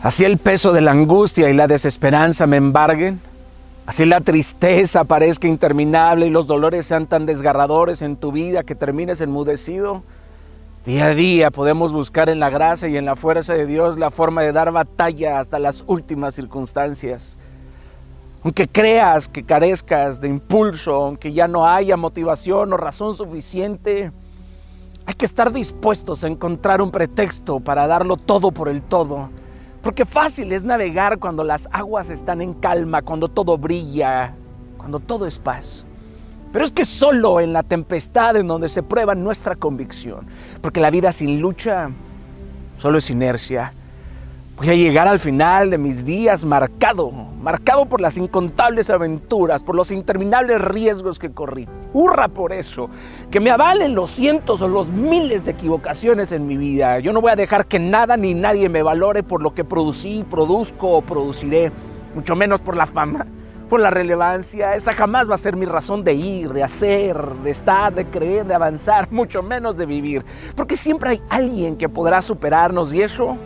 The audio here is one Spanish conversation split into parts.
Así el peso de la angustia y la desesperanza me embarguen, así la tristeza parezca interminable y los dolores sean tan desgarradores en tu vida que termines enmudecido. Día a día podemos buscar en la gracia y en la fuerza de Dios la forma de dar batalla hasta las últimas circunstancias. Aunque creas que carezcas de impulso, aunque ya no haya motivación o razón suficiente, hay que estar dispuestos a encontrar un pretexto para darlo todo por el todo porque fácil es navegar cuando las aguas están en calma, cuando todo brilla, cuando todo es paz. Pero es que solo en la tempestad en donde se prueba nuestra convicción, porque la vida sin lucha solo es inercia, Voy a llegar al final de mis días marcado, marcado por las incontables aventuras, por los interminables riesgos que corrí. Hurra por eso, que me avalen los cientos o los miles de equivocaciones en mi vida. Yo no voy a dejar que nada ni nadie me valore por lo que producí, produzco o produciré, mucho menos por la fama, por la relevancia. Esa jamás va a ser mi razón de ir, de hacer, de estar, de creer, de avanzar, mucho menos de vivir. Porque siempre hay alguien que podrá superarnos y eso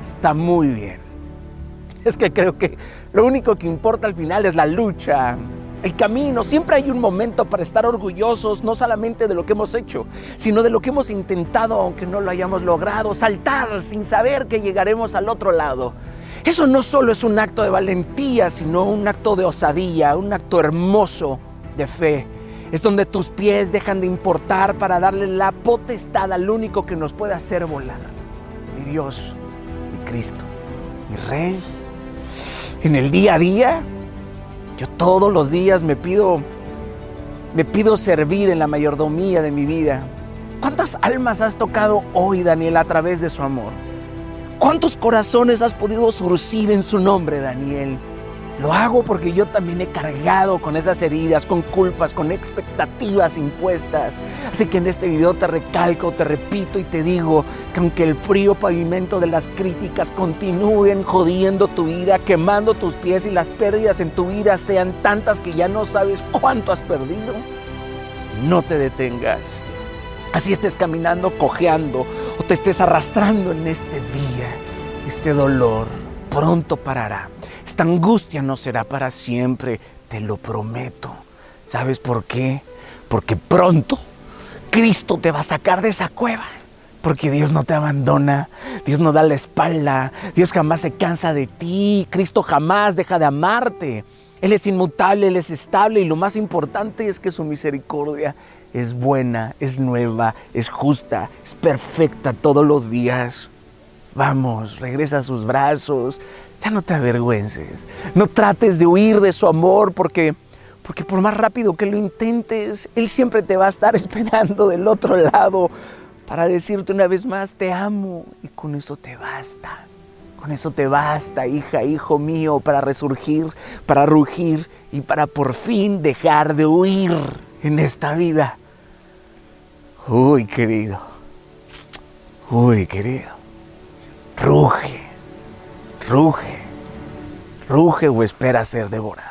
está muy bien. Es que creo que lo único que importa al final es la lucha, el camino. Siempre hay un momento para estar orgullosos, no solamente de lo que hemos hecho, sino de lo que hemos intentado, aunque no lo hayamos logrado, saltar sin saber que llegaremos al otro lado. Eso no solo es un acto de valentía, sino un acto de osadía, un acto hermoso de fe. Es donde tus pies dejan de importar para darle la potestad al único que nos puede hacer volar, mi Dios. Cristo, mi Rey. En el día a día, yo todos los días me pido, me pido servir en la mayordomía de mi vida. ¿Cuántas almas has tocado hoy, Daniel, a través de su amor? ¿Cuántos corazones has podido surcir en su nombre, Daniel? Lo hago porque yo también he cargado con esas heridas, con culpas, con expectativas impuestas. Así que en este video te recalco, te repito y te digo que aunque el frío pavimento de las críticas continúen jodiendo tu vida, quemando tus pies y las pérdidas en tu vida sean tantas que ya no sabes cuánto has perdido, no te detengas. Así estés caminando, cojeando o te estés arrastrando en este día, este dolor pronto parará esta angustia no será para siempre, te lo prometo. ¿Sabes por qué? Porque pronto Cristo te va a sacar de esa cueva. Porque Dios no te abandona, Dios no da la espalda, Dios jamás se cansa de ti, Cristo jamás deja de amarte. Él es inmutable, Él es estable y lo más importante es que su misericordia es buena, es nueva, es justa, es perfecta todos los días. Vamos, regresa a sus brazos, ya no te avergüences. No trates de huir de su amor porque, porque por más rápido que lo intentes, Él siempre te va a estar esperando del otro lado para decirte una vez más, te amo. Y con eso te basta. Con eso te basta, hija, hijo mío, para resurgir, para rugir y para por fin dejar de huir en esta vida. Uy, querido. Uy, querido. Ruge ruge, ruge o espera ser devorado.